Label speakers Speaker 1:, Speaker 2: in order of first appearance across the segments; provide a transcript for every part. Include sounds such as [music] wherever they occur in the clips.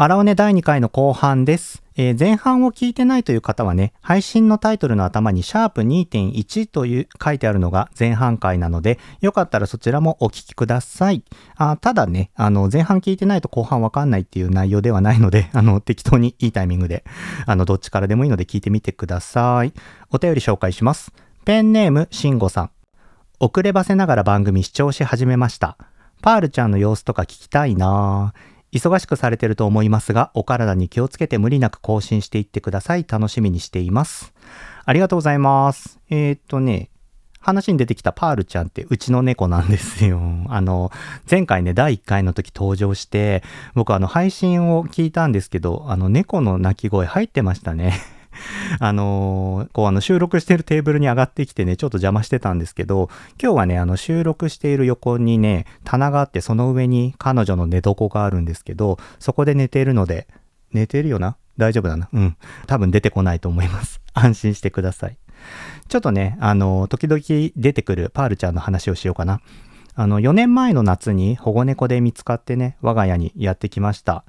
Speaker 1: 荒尾根第2回の後半です。えー前半を聞いてないという方はね、配信のタイトルの頭にシャープ2.1という書いてあるのが前半回なので、よかったらそちらもお聞きください。あただね、あの、前半聞いてないと後半わかんないっていう内容ではないので、[laughs] あの、適当にいいタイミングで、あの、どっちからでもいいので聞いてみてください。お便り紹介します。ペンネーム、しんごさん。遅ればせながら番組視聴し始めました。パールちゃんの様子とか聞きたいなぁ。忙しくされてると思いますが、お体に気をつけて無理なく更新していってください。楽しみにしています。ありがとうございます。えー、っとね、話に出てきたパールちゃんってうちの猫なんですよ。[laughs] あの、前回ね、第1回の時登場して、僕あの配信を聞いたんですけど、あの猫の鳴き声入ってましたね。[laughs] あのーこうあの収録してるテーブルに上がってきてね、ちょっと邪魔してたんですけど、今日はね、あの収録している横にね、棚があって、その上に彼女の寝床があるんですけど、そこで寝ているので、寝てるよな？大丈夫だな？うん。多分出てこないと思います。[laughs] 安心してください。ちょっとね、あの、時々出てくるパールちゃんの話をしようかな。あの、4年前の夏に保護猫で見つかってね、我が家にやってきました。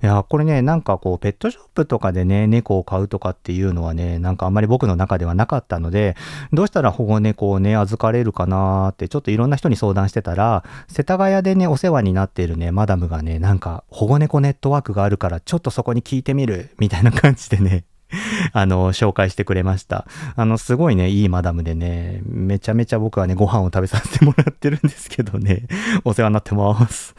Speaker 1: いや、これね、なんかこう、ペットショップとかでね、猫を飼うとかっていうのはね、なんかあんまり僕の中ではなかったので、どうしたら保護猫をね、預かれるかなーって、ちょっといろんな人に相談してたら、世田谷でね、お世話になっているね、マダムがね、なんか、保護猫ネットワークがあるから、ちょっとそこに聞いてみる、みたいな感じでね、[laughs] あの、紹介してくれました。あの、すごいね、いいマダムでね、めちゃめちゃ僕はね、ご飯を食べさせてもらってるんですけどね、[laughs] お世話になってます。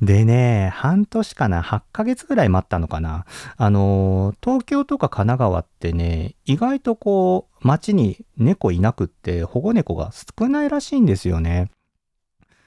Speaker 1: でね、半年かな、8ヶ月ぐらい待ったのかな。あの、東京とか神奈川ってね、意外とこう、街に猫いなくって、保護猫が少ないらしいんですよね。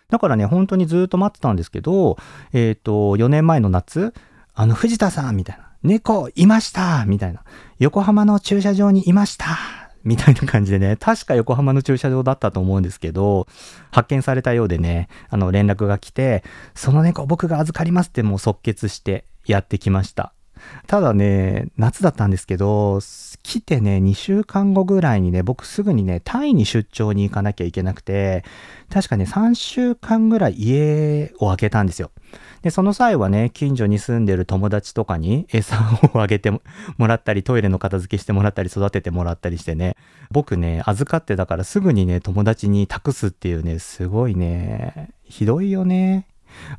Speaker 1: だからね、本当にずっと待ってたんですけど、えっ、と、4年前の夏、あの、藤田さんみたいな、猫いましたみたいな、横浜の駐車場にいましたみたいな感じでね、確か横浜の駐車場だったと思うんですけど、発見されたようでね、あの、連絡が来て、その猫僕が預かりますってもう即決してやってきました。ただね、夏だったんですけど、来てね、2週間後ぐらいにね、僕すぐにね、タイに出張に行かなきゃいけなくて、確かね、3週間ぐらい家を開けたんですよ。で、その際はね、近所に住んでる友達とかに餌をあげてもらったり、トイレの片付けしてもらったり、育ててもらったりしてね、僕ね、預かってたからすぐにね、友達に託すっていうね、すごいね、ひどいよね。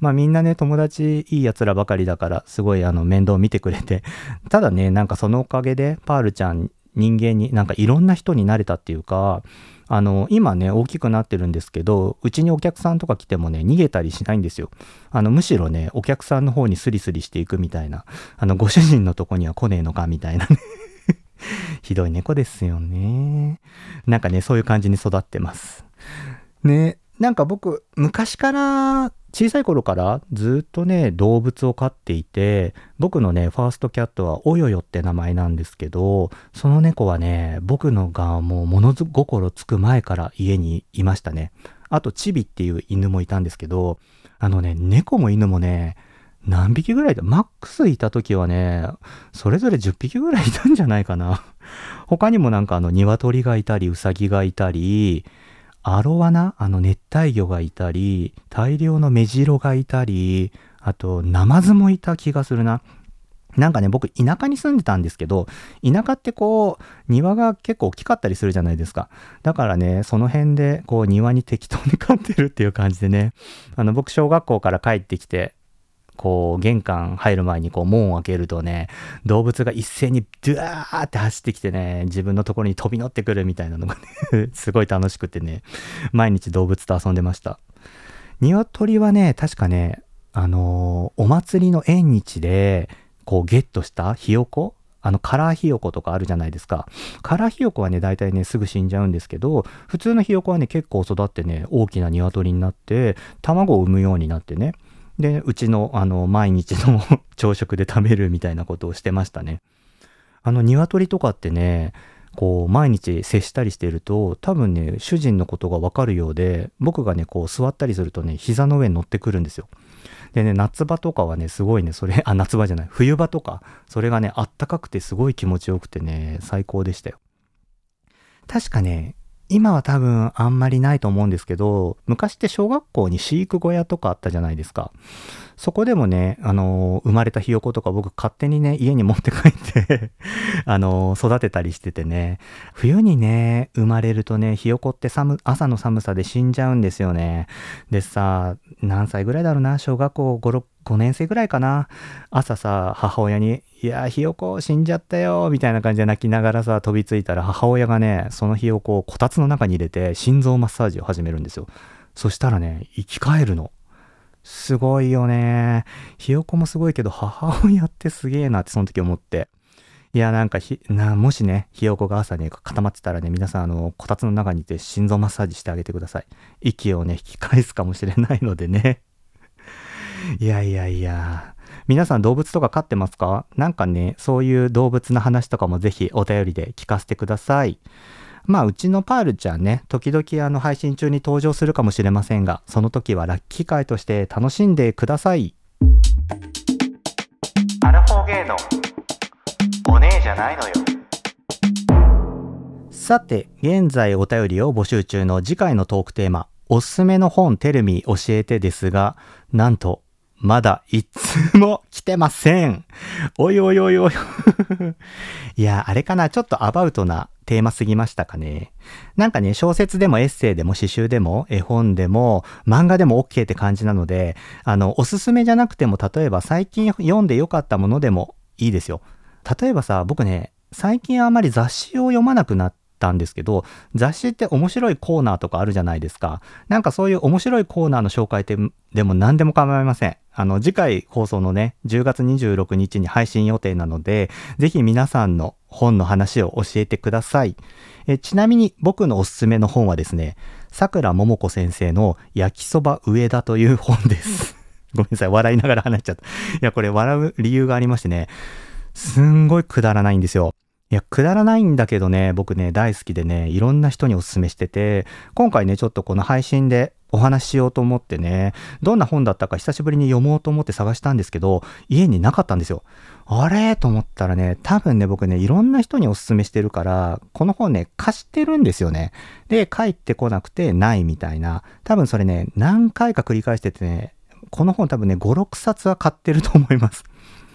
Speaker 1: まあみんなね、友達いい奴らばかりだから、すごいあの面倒見てくれて。[laughs] ただね、なんかそのおかげで、パールちゃん人間に、なんかいろんな人になれたっていうか、あの、今ね、大きくなってるんですけど、うちにお客さんとか来てもね、逃げたりしないんですよ。あの、むしろね、お客さんの方にスリスリしていくみたいな、あの、ご主人のとこには来ねえのかみたいなね。[laughs] ひどい猫ですよね。なんかね、そういう感じに育ってます。ね、なんか僕、昔から、小さい頃からずっとね、動物を飼っていて、僕のね、ファーストキャットはおよよって名前なんですけど、その猫はね、僕のがもう物心つく前から家にいましたね。あと、チビっていう犬もいたんですけど、あのね、猫も犬もね、何匹ぐらいだマックスいた時はね、それぞれ10匹ぐらいいたんじゃないかな。他にもなんかあの、鶏がいたり、ウサギがいたり、アロワナあの熱帯魚がいたり、大量のメジロがいたり、あとナマズもいた気がするな。なんかね、僕田舎に住んでたんですけど、田舎ってこう、庭が結構大きかったりするじゃないですか。だからね、その辺でこう庭に適当に飼ってるっていう感じでね、あの僕小学校から帰ってきて、こう玄関入る前にこう門を開けるとね動物が一斉にドゥワーって走ってきてね自分のところに飛び乗ってくるみたいなのがね [laughs] すごい楽しくてね毎日動物と遊んでました。鶏はね確かねあのーお祭りの縁日でこうゲットしたひよこあのカラーひよことかあるじゃないですか。カラーひよこはね大体ねすぐ死んじゃうんですけど普通のひよこはね結構育ってね大きな鶏になって卵を産むようになってねで、うちの、あの、毎日の [laughs] 朝食で食べるみたいなことをしてましたね。あの、鶏とかってね、こう、毎日接したりしてると、多分ね、主人のことがわかるようで、僕がね、こう、座ったりするとね、膝の上に乗ってくるんですよ。でね、夏場とかはね、すごいね、それ、あ、夏場じゃない、冬場とか、それがね、あったかくてすごい気持ちよくてね、最高でしたよ。確かね、今は多分あんまりないと思うんですけど、昔って小学校に飼育小屋とかあったじゃないですか。そこでもね、あの生まれたひよことか僕勝手にね、家に持って帰って [laughs] あの育てたりしててね、冬にね、生まれるとね、ひよこって寒、朝の寒さで死んじゃうんですよね。でさ、何歳ぐらいだろうな、小学校5、5年生ぐらいかな。朝さ、母親に、いや、ひよこ死んじゃったよ、みたいな感じで泣きながらさ、飛びついたら母親がね、そのひよこをこたつの中に入れて心臓マッサージを始めるんですよ。そしたらね、生き返るの。すごいよね。ひよこもすごいけど、母親ってすげえなってその時思って。いや、なんかひ、な、もしね、ひよこが朝ね、固まってたらね、皆さん、あの、こたつの中にいて心臓マッサージしてあげてください。息をね、引き返すかもしれないのでね。いやいやいや。皆さん動物とか飼ってますか？なんかね、そういう動物の話とかもぜひお便りで聞かせてください。まあ、うちのパールちゃんね、時々あの配信中に登場するかもしれませんが、その時はラッキー会として楽しんでください。アラフォーゲーのお姉じゃないのよ。さて、現在お便りを募集中の次回のトークテーマ、おすすめの本テルミ教えてですが、なんとまだ一通も来てません。おいおいおいおい。[laughs] いや、あれかな、ちょっとアバウトなテーマすぎましたかね。なんかね、小説でもエッセイでも詩集でも絵本でも漫画でも OK って感じなので、あの、おすすめじゃなくても、例えば最近読んでよかったものでもいいですよ。例えばさ、僕ね、最近あんまり雑誌を読まなくなったんですけど、雑誌って面白いコーナーとかあるじゃないですか。なんかそういう面白いコーナーの紹介ってでも何でも構いません。あの、次回放送のね、10月26日に配信予定なので、ぜひ皆さんの本の話を教えてください。えちなみに僕のおすすめの本はですね、桜桃子先生の焼きそば上田という本です。[laughs] ごめんなさい、笑いながら話しちゃった。いや、これ笑う理由がありましてね、すんごいくだらないんですよ。いや、くだらないんだけどね、僕ね、大好きでね、いろんな人におすすめしてて、今回ね、ちょっとこの配信でお話ししようと思ってね、どんな本だったか久しぶりに読もうと思って探したんですけど、家になかったんですよ。あれ？と思ったらね、多分ね、僕ね、いろんな人におすすめしてるから、この本ね、貸してるんですよね。で、帰ってこなくてないみたいな。多分それね、何回か繰り返しててね、この本多分ね、5、6冊は買ってると思います。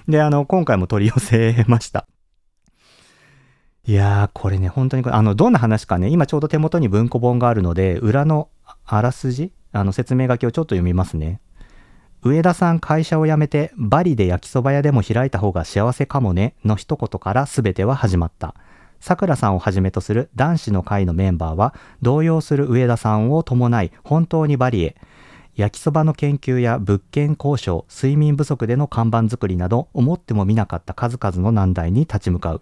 Speaker 1: で、あの、今回も取り寄せました。いやー、これね、本当にあの、どんな話かね、今ちょうど手元に文庫本があるので、裏のあらすじ、あの、説明書きをちょっと読みますね。上田さん会社を辞めてバリで焼きそば屋でも開いた方が幸せかもねの一言から全ては始まった。さくらさんをはじめとする男子の会のメンバーは動揺する上田さんを伴い本当にバリへ焼きそばの研究や物件交渉睡眠不足での看板作りなど思ってもみなかった数々の難題に立ち向かう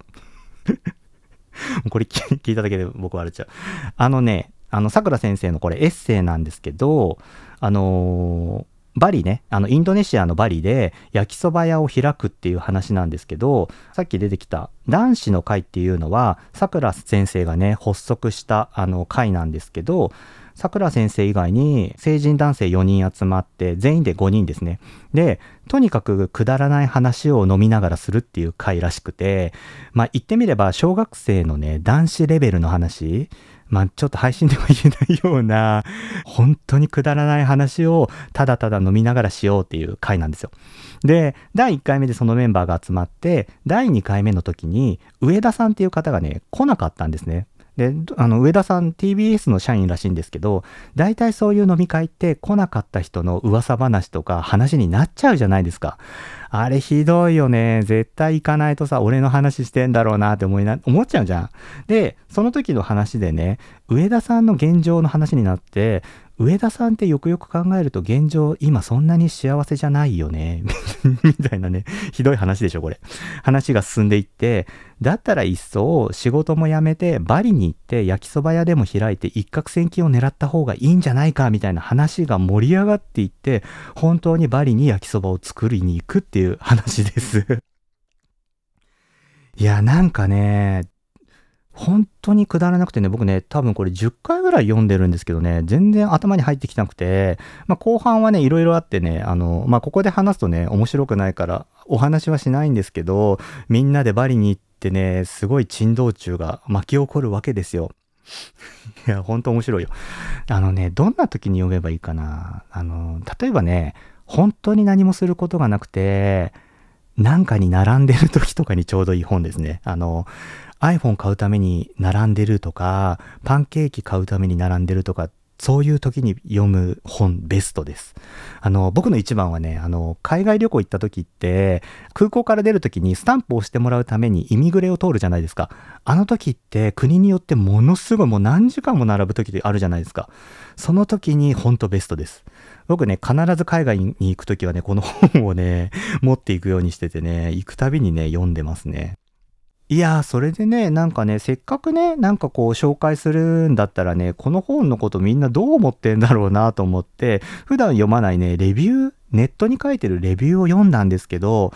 Speaker 1: [laughs] これ聞いただけで僕笑っちゃう。あのね、あの、桜先生のこれエッセイなんですけど、あのー、バリね、あの、インドネシアのバリで焼きそば屋を開くっていう話なんですけど、さっき出てきた男子の会っていうのは、さくら先生がね、発足したあの会なんですけど、さくら先生以外に成人男性4人集まって全員で5人ですね。で、とにかくくだらない話を飲みながらするっていう回らしくて、まあ言ってみれば小学生のね、男子レベルの話、まあちょっと配信では言えないような、本当にくだらない話をただただ飲みながらしようっていう回なんですよ。で、第1回目でそのメンバーが集まって、第2回目の時に上田さんっていう方がね、来なかったんですね。で、あの、上田さん TBS の社員らしいんですけど、大体そういう飲み会って来なかった人の噂話とか話になっちゃうじゃないですか。あれひどいよね。絶対行かないとさ、俺の話してんだろうなって思いな、思っちゃうじゃん。で、その時の話でね、上田さんの現状の話になって、上田さんってよくよく考えると現状今そんなに幸せじゃないよね。[laughs] みたいなね、ひどい話でしょ、これ。話が進んでいって、だったら一層仕事も辞めてバリに行って焼きそば屋でも開いて一攫千金を狙った方がいいんじゃないかみたいな話が盛り上がっていって、本当にバリに焼きそばを作りに行くっていう話です。[laughs] いや、なんかね、本当にくだらなくてね、僕ね、多分これ10回ぐらい読んでるんですけどね、全然頭に入ってきなくて、まあ後半はね、いろいろあってね、あの、まあここで話すとね、面白くないからお話はしないんですけど、みんなでバリに行ってね、すごい珍道中が巻き起こるわけですよ。いや、ほんと面白いよ。あのね、どんな時に読めばいいかな。あの、例えばね、本当に何もすることがなくて、なんかに並んでる時とかにちょうどいい本ですね。あの、iPhone 買うために並んでるとか、パンケーキ買うために並んでるとか、そういう時に読む本ベストです。あの、僕の一番はね、あの、海外旅行行った時って、空港から出る時にスタンプを押してもらうためにイミグレを通るじゃないですか。あの時って国によってものすごいもう何時間も並ぶ時ってあるじゃないですか。その時に本当ベストです。僕ね、必ず海外に行く時はね、この本をね、持っていくようにしててね、行くたびにね、読んでますね。いやー、それでね、なんかね、せっかくね、なんかこう紹介するんだったらね、この本のことみんなどう思ってんだろうなと思って、普段読まないね、レビュー、ネットに書いてるレビューを読んだんですけど、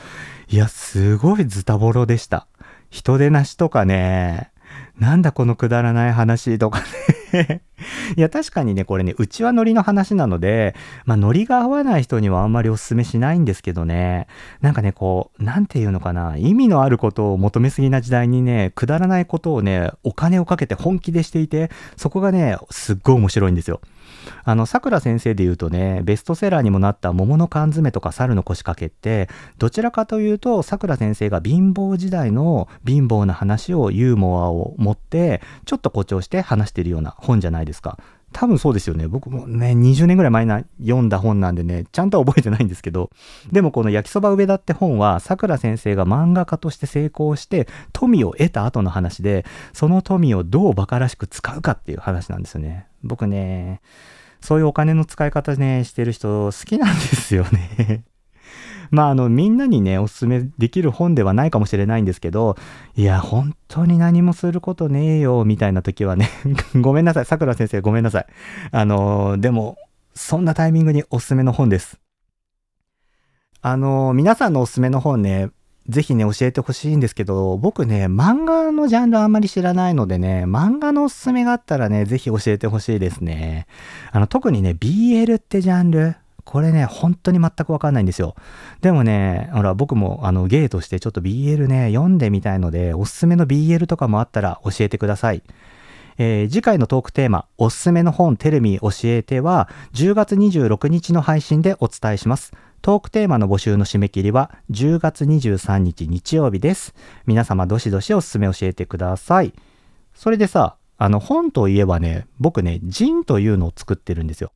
Speaker 1: いや、すごいズタボロでした。人手なしとかね、なんだこのくだらない話とかね [laughs] いや、確かにね、これね、うちはノリの話なので、まあ、ノリが合わない人にはあんまりお勧めしないんですけどね、なんかね、こう、なんていうのかな、意味のあることを求めすぎな時代にね、くだらないことをね、お金をかけて本気でしていて、そこがね、すっごい面白いんですよ。あの、桜先生で言うとね、ベストセラーにもなった桃の缶詰とか猿の腰掛けって、どちらかというと、桜先生が貧乏時代の貧乏な話をユーモアを持って、ちょっと誇張して話してるような本じゃないですか。多分そうですよね。僕もね、20年ぐらい前に読んだ本なんでね、ちゃんとは覚えてないんですけど、でもこの焼きそば上田って本は、桜先生が漫画家として成功して、富を得た後の話で、その富をどう馬鹿らしく使うかっていう話なんですよね。僕ね、そういうお金の使い方ね、してる人好きなんですよね [laughs] まあ、あの、みんなにね、おすすめできる本ではないかもしれないんですけど、いや、本当に何もすることねえよ、みたいな時はね [laughs] ごめんなさい。桜先生、ごめんなさい。あの、でも、そんなタイミングにおすすめの本です。あの、皆さんのおすすめの本ね、ぜひね、教えてほしいんですけど、僕ね、漫画のジャンルあんまり知らないのでね、漫画のおすすめがあったらね、ぜひ教えてほしいですね。あの、特にね、BL ってジャンル、これね、本当に全くわかんないんですよ。でもね、ほら、僕もあのゲイとしてちょっと BL ね、読んでみたいので、おすすめの BL とかもあったら教えてください。えー、次回のトークテーマ、おすすめの本テレミ教えては、10月26日の配信でお伝えします。トークテーマの募集の締め切りは10月23日日曜日です。皆様どしどしおすすめ教えてください。それでさ、あの本といえばね、僕ね、ジンというのを作ってるんですよ。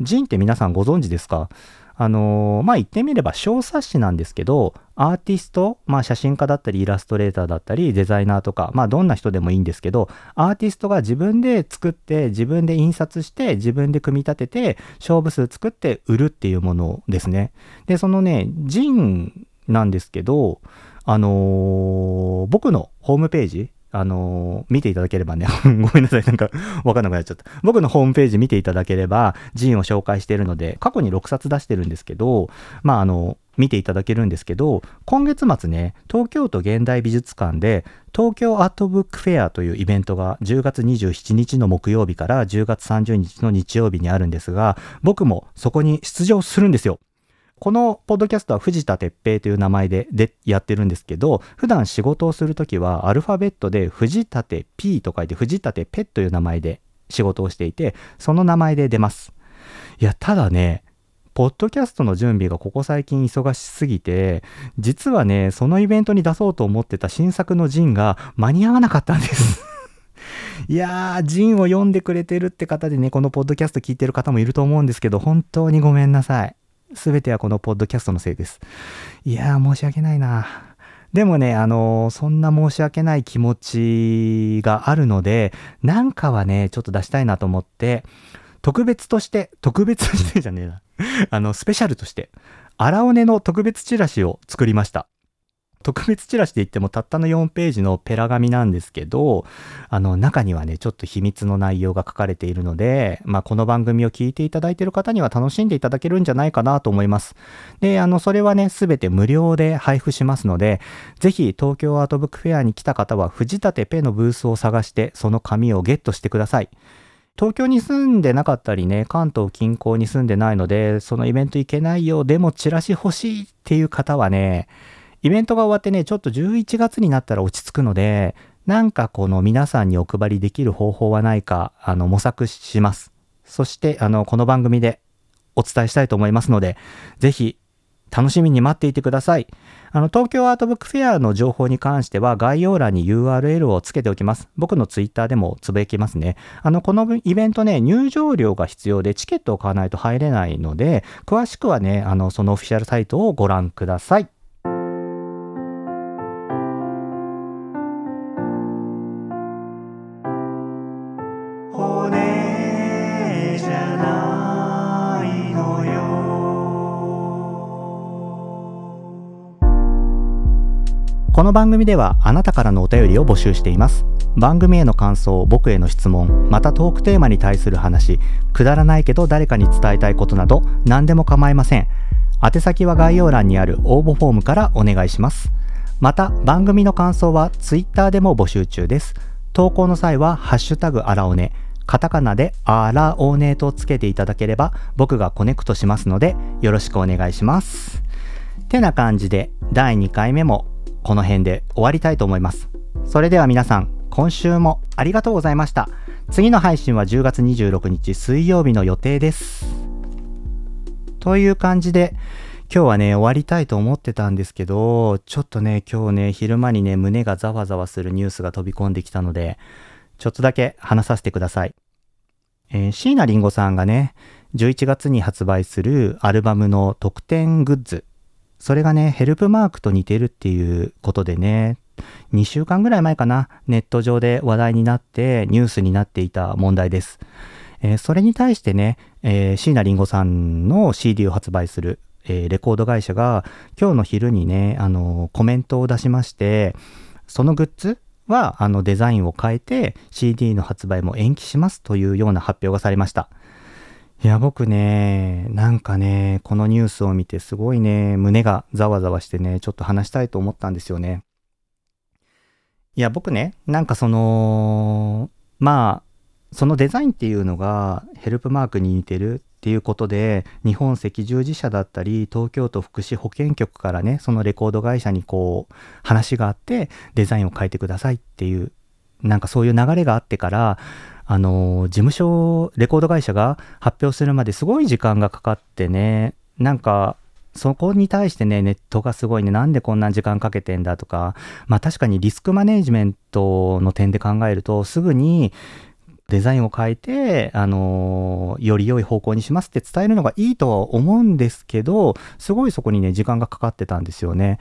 Speaker 1: ジンって皆さんご存知ですか？あのー、まあ、言ってみれば小冊子なんですけど、アーティスト、まあ、写真家だったり、イラストレーターだったり、デザイナーとか、まあ、どんな人でもいいんですけど、アーティストが自分で作って、自分で印刷して、自分で組み立てて、勝負数作って売るっていうものですね。で、そのね、ジンなんですけど、あのー、僕のホームページ、あのー、見ていただければね、[laughs] ごめんなさい、なんかわかんなくなっちゃった。僕のホームページ見ていただければ、ジンを紹介しているので、過去に6冊出してるんですけど、まあ、あの、見ていただけるんですけど、今月末ね、東京都現代美術館で、東京アートブックフェアというイベントが10月27日の木曜日から10月30日の日曜日にあるんですが、僕もそこに出場するんですよ。このポッドキャストは藤田哲平という名前ででやってるんですけど、普段仕事をするときはアルファベットで藤立 P と書いて藤立ペという名前で仕事をしていて、その名前で出ます。いや、ただね、ポッドキャストの準備がここ最近忙しすぎて、実はね、そのイベントに出そうと思ってた新作のジンが間に合わなかったんです [laughs] いやー、ジンを読んでくれてるって方でね、このポッドキャスト聞いてる方もいると思うんですけど、本当にごめんなさい。すべてはこのポッドキャストのせいです。いやー、申し訳ないな。でもね、あのー、そんな申し訳ない気持ちがあるので、なんかはね、ちょっと出したいなと思って、特別として、特別としてじゃねえな。あの、スペシャルとして、荒尾根の特別チラシを作りました。特別チラシで言ってもたったの4ページのペラ紙なんですけど、あの中にはね、ちょっと秘密の内容が書かれているので、まあこの番組を聞いていただいている方には楽しんでいただけるんじゃないかなと思います。で、あの、それはね、すべて無料で配布しますので、ぜひ東京アートブックフェアに来た方は藤立ペのブースを探して、その紙をゲットしてください。東京に住んでなかったりね、関東近郊に住んでないので、そのイベント行けないよ、でもチラシ欲しいっていう方はね、イベントが終わってね、ちょっと11月になったら落ち着くので、なんかこの皆さんにお配りできる方法はないか、あの、模索します。そして、あの、この番組でお伝えしたいと思いますので、ぜひ楽しみに待っていてください。あの、東京アートブックフェアの情報に関しては概要欄に URL をつけておきます。僕のツイッターでもつぶやきますね。あの、このイベントね、入場料が必要でチケットを買わないと入れないので、詳しくはね、あの、そのオフィシャルサイトをご覧ください。この番組ではあなたからのお便りを募集しています。番組への感想、僕への質問、またトークテーマに対する話、くだらないけど誰かに伝えたいことなど何でも構いません。宛先は概要欄にある応募フォームからお願いします。また番組の感想は Twitter でも募集中です。投稿の際はハッシュタグあらおね、カタカナであらおねとつけていただければ僕がコネクトしますのでよろしくお願いします。てな感じで第2回目もこの辺で終わりたいと思います。それでは皆さん、今週もありがとうございました。次の配信は10月26日水曜日の予定です。という感じで、今日はね、終わりたいと思ってたんですけど、ちょっとね、今日ね、昼間にね、胸がざわざわするニュースが飛び込んできたので、ちょっとだけ話させてください。えー、椎名林檎さんがね、11月に発売するアルバムの特典グッズそれがね、ヘルプマークと似てるっていうことでね、2週間ぐらい前かな、ネット上で話題になってニュースになっていた問題です。えー、それに対してね、えー、椎名林檎さんの CD を発売する、えー、レコード会社が今日の昼にね、あのコメントを出しまして、そのグッズはあのデザインを変えて CD の発売も延期しますというような発表がされました。いや、僕ね、なんかね、このニュースを見てすごいね、胸がざわざわしてね、ちょっと話したいと思ったんですよね。いや、僕ね、なんかその、まあ、そのデザインっていうのがヘルプマークに似てるっていうことで、日本赤十字社だったり、東京都福祉保健局からね、そのレコード会社にこう、話があって、デザインを変えてくださいっていう、なんかそういう流れがあってから、あの、事務所、レコード会社が発表するまですごい時間がかかってね、なんか、そこに対してね、ネットがすごいね、なんでこんな時間かけてんだとか、まあ確かにリスクマネジメントの点で考えると、すぐにデザインを変えて、あのより良い方向にしますって伝えるのがいいとは思うんですけど、すごいそこにね、時間がかかってたんですよね。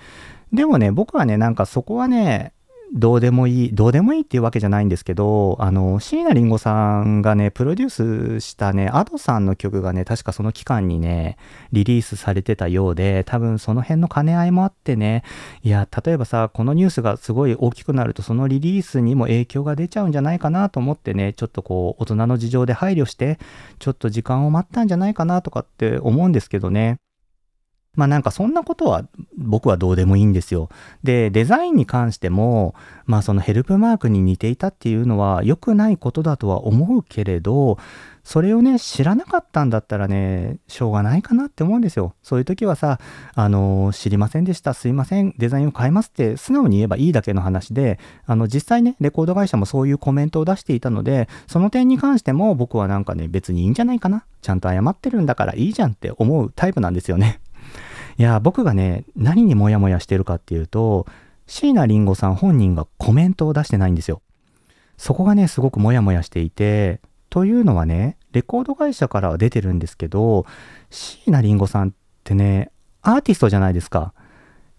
Speaker 1: でもね、僕はね、なんかそこはね、どうでもいい、どうでもいいっていうわけじゃないんですけど、あの、椎名林檎さんがね、プロデュースしたね、アドさんの曲がね、確かその期間にね、リリースされてたようで、多分その辺の兼ね合いもあってね、いや、例えばさ、このニュースがすごい大きくなると、そのリリースにも影響が出ちゃうんじゃないかなと思ってね、ちょっとこう、大人の事情で配慮して、ちょっと時間を待ったんじゃないかなとかって思うんですけどね。まあなんかそんなことは僕はどうでもいいんですよ。で、デザインに関しても、まあそのヘルプマークに似ていたっていうのは良くないことだとは思うけれど、それをね、知らなかったんだったらね、しょうがないかなって思うんですよ。そういう時はさ、あの、知りませんでした、すいません、デザインを変えますって素直に言えばいいだけの話で、あの、実際ね、レコード会社もそういうコメントを出していたので、その点に関しても僕はなんかね、別にいいんじゃないかな。ちゃんと謝ってるんだからいいじゃんって思うタイプなんですよね。いや、僕がね、何にモヤモヤしてるかっていうと、椎名林檎さん本人がコメントを出してないんですよ。そこがね、すごくモヤモヤしていて、というのはね、レコード会社からは出てるんですけど、椎名林檎さんってね、アーティストじゃないですか。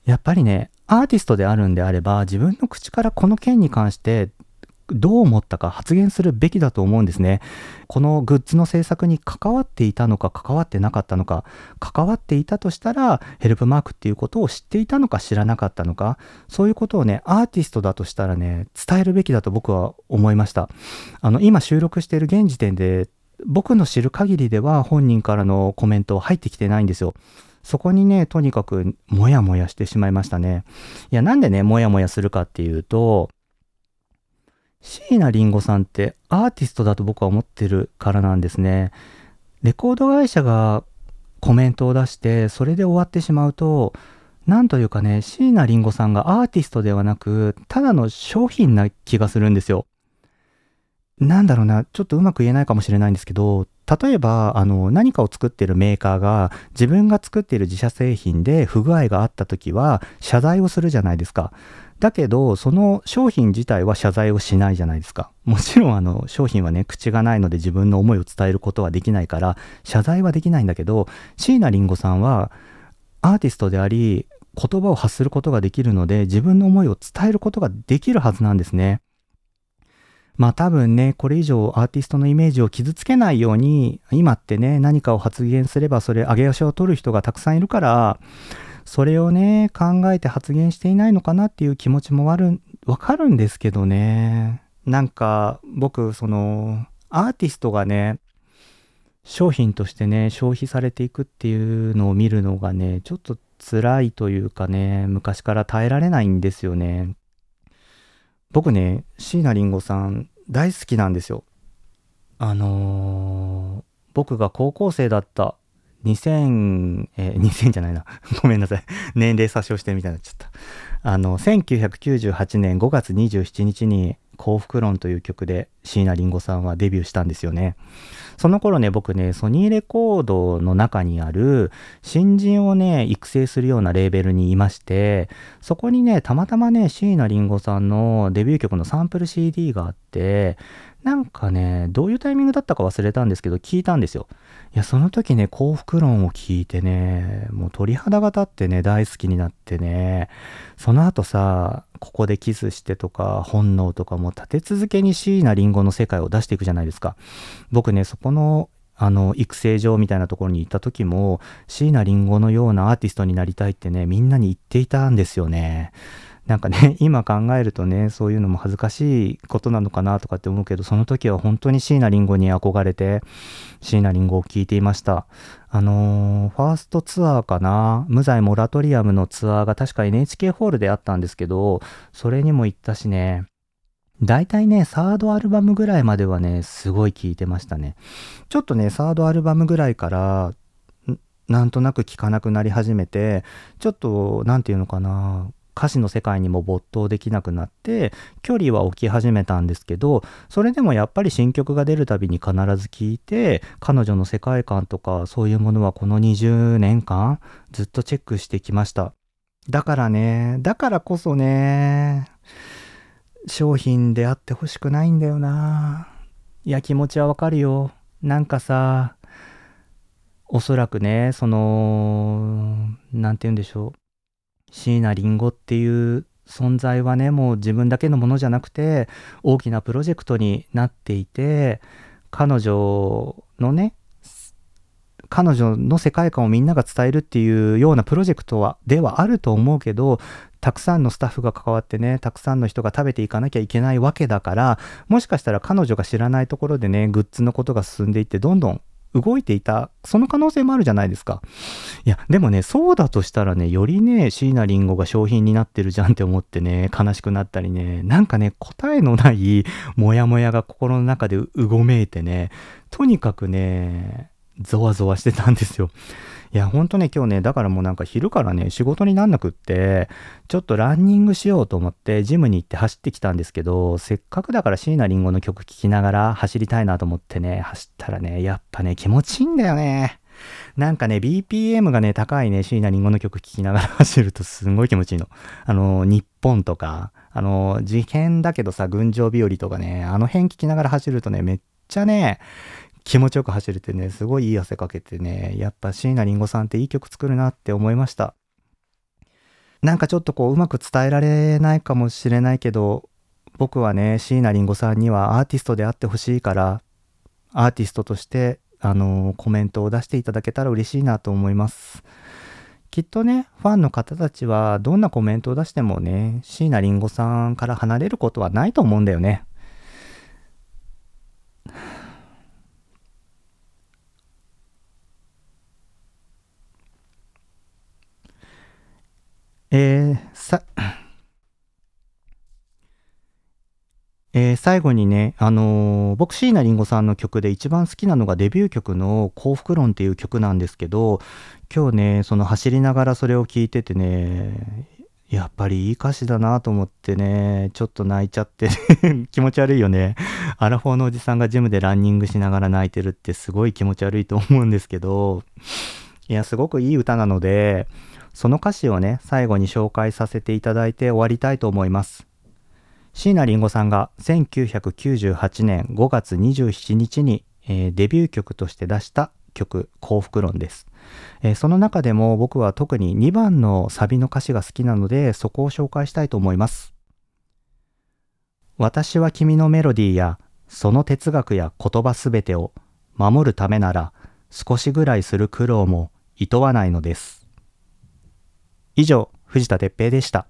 Speaker 1: やっぱりね、アーティストであるんであれば、自分の口からこの件に関してどう思ったか発言するべきだと思うんですね。このグッズの制作に関わっていたのか関わってなかったのか、関わっていたとしたらヘルプマークっていうことを知っていたのか知らなかったのか、そういうことをね、アーティストだとしたらね、伝えるべきだと僕は思いました。あの、今収録している現時点で、僕の知る限りでは本人からのコメント入ってきてないんですよ。そこにね、とにかくモヤモヤしてしまいましたね。いや、なんでね、モヤモヤするかっていうと、椎名林檎さんってアーティストだと僕は思ってるからなんですね。レコード会社がコメントを出して、それで終わってしまうと、なんというかね、椎名林檎さんがアーティストではなく、ただの商品な気がするんですよ。なんだろうな、ちょっとうまく言えないかもしれないんですけど、例えば、あの、何かを作ってるメーカーが自分が作っている自社製品で不具合があった時は謝罪をするじゃないですか。だけど、その商品自体は謝罪をしないじゃないですか。もちろん、あの、商品はね、口がないので自分の思いを伝えることはできないから、謝罪はできないんだけど、椎名林檎さんは、アーティストであり、言葉を発することができるので、自分の思いを伝えることができるはずなんですね。まあ多分ね、これ以上アーティストのイメージを傷つけないように、今ってね、何かを発言すればそれ上げ足を取る人がたくさんいるから、それをね、考えて発言していないのかなっていう気持ちもある、わかるんですけどね。なんか僕、その、アーティストがね、商品としてね、消費されていくっていうのを見るのがね、ちょっと辛いというかね、昔から耐えられないんですよね。僕ね、椎名林檎さん大好きなんですよ。あのー、僕が高校生だった2000、えー、2000じゃないな。[laughs] ごめんなさい。年齢詐称してみたいになっちゃった。あの、1998年5月27日に幸福論という曲で椎名林檎さんはデビューしたんですよね。その頃ね、僕ね、ソニーレコードの中にある新人をね、育成するようなレーベルにいまして、そこにね、たまたまね、椎名林檎さんのデビュー曲のサンプル CD があって、なんかね、どういうタイミングだったか忘れたんですけど、聞いたんですよ。いや、その時ね、幸福論を聞いてね、もう鳥肌が立ってね、大好きになってね、その後さ、ここでキスしてとか、本能とかも立て続けに椎名林檎の世界を出していくじゃないですか。僕ね、そこの、あの、育成場みたいなところに行った時も、椎名林檎のようなアーティストになりたいってね、みんなに言っていたんですよね。なんかね、[laughs] 今考えるとね、そういうのも恥ずかしいことなのかなとかって思うけど、その時は本当に椎名林檎に憧れて、椎名林檎を聴いていました。あのー、ファーストツアーかな？無罪モラトリアムのツアーが確か NHK ホールであったんですけど、それにも行ったしね、大体ね、サードアルバムぐらいまではね、すごい聴いてましたね。ちょっとね、サードアルバムぐらいから、なんとなく聴かなくなり始めて、ちょっと、なんていうのかな、歌詞の世界にも没頭できなくなって距離は置き始めたんですけどそれでもやっぱり新曲が出るたびに必ず聴いて彼女の世界観とかそういうものはこの20年間ずっとチェックしてきました。だからねだからこそね商品であってほしくないんだよな。いや気持ちはわかるよ。なんかさおそらくねその何て言うんでしょう。椎名林檎っていう存在はねもう自分だけのものじゃなくて大きなプロジェクトになっていて彼女のね彼女の世界観をみんなが伝えるっていうようなプロジェクトはではあると思うけどたくさんのスタッフが関わってねたくさんの人が食べていかなきゃいけないわけだからもしかしたら彼女が知らないところでねグッズのことが進んでいってどんどん動いていた、その可能性もあるじゃないですか。いや、でもね、そうだとしたらね、よりね、椎名林檎が商品になってるじゃんって思ってね、悲しくなったりね、なんかね、答えのないモヤモヤが心の中でうごめいてね、とにかくね、ゾワゾワしてたんですよ。いや、ほんとね、今日ね、だからもうなんか昼からね、仕事になんなくって、ちょっとランニングしようと思って、ジムに行って走ってきたんですけど、せっかくだから椎名林檎の曲聴きながら走りたいなと思ってね、走ったらね、やっぱね、気持ちいいんだよね。なんかね、BPM がね、高いね、椎名林檎の曲聴きながら [laughs] 走るとすんごい気持ちいいの。あの、日本とか、あの、事変だけどさ、群青日和とかね、あの辺聴きながら走るとね、めっちゃね、気持ちよく走れてね、すごいいい汗かけてね、やっぱ椎名林檎さんっていい曲作るなって思いました。なんかちょっとこううまく伝えられないかもしれないけど、僕はね、椎名林檎さんにはアーティストであってほしいから、アーティストとして、あのコメントを出していただけたら嬉しいなと思います。きっとね、ファンの方たちはどんなコメントを出してもね、椎名林檎さんから離れることはないと思うんだよね。えー、さ、えー最後にね、あのー僕椎名林檎さんの曲で一番好きなのがデビュー曲の「幸福論」っていう曲なんですけど今日ねその走りながらそれを聞いててねやっぱりいい歌詞だなと思ってねちょっと泣いちゃって [laughs] 気持ち悪いよね。アラフォーのおじさんがジムでランニングしながら泣いてるってすごい気持ち悪いと思うんですけどいやすごくいい歌なのでその歌詞をね最後に紹介させていただいて終わりたいと思います。椎名林檎さんが1998年5月27日に、えーデビュー曲として出した曲「幸福論」です、えーその中でも僕は特に2番のサビの歌詞が好きなのでそこを紹介したいと思います。私は君のメロディーやその哲学や言葉すべてを守るためなら少しぐらいする苦労も厭わないのです。以上藤田哲平でした。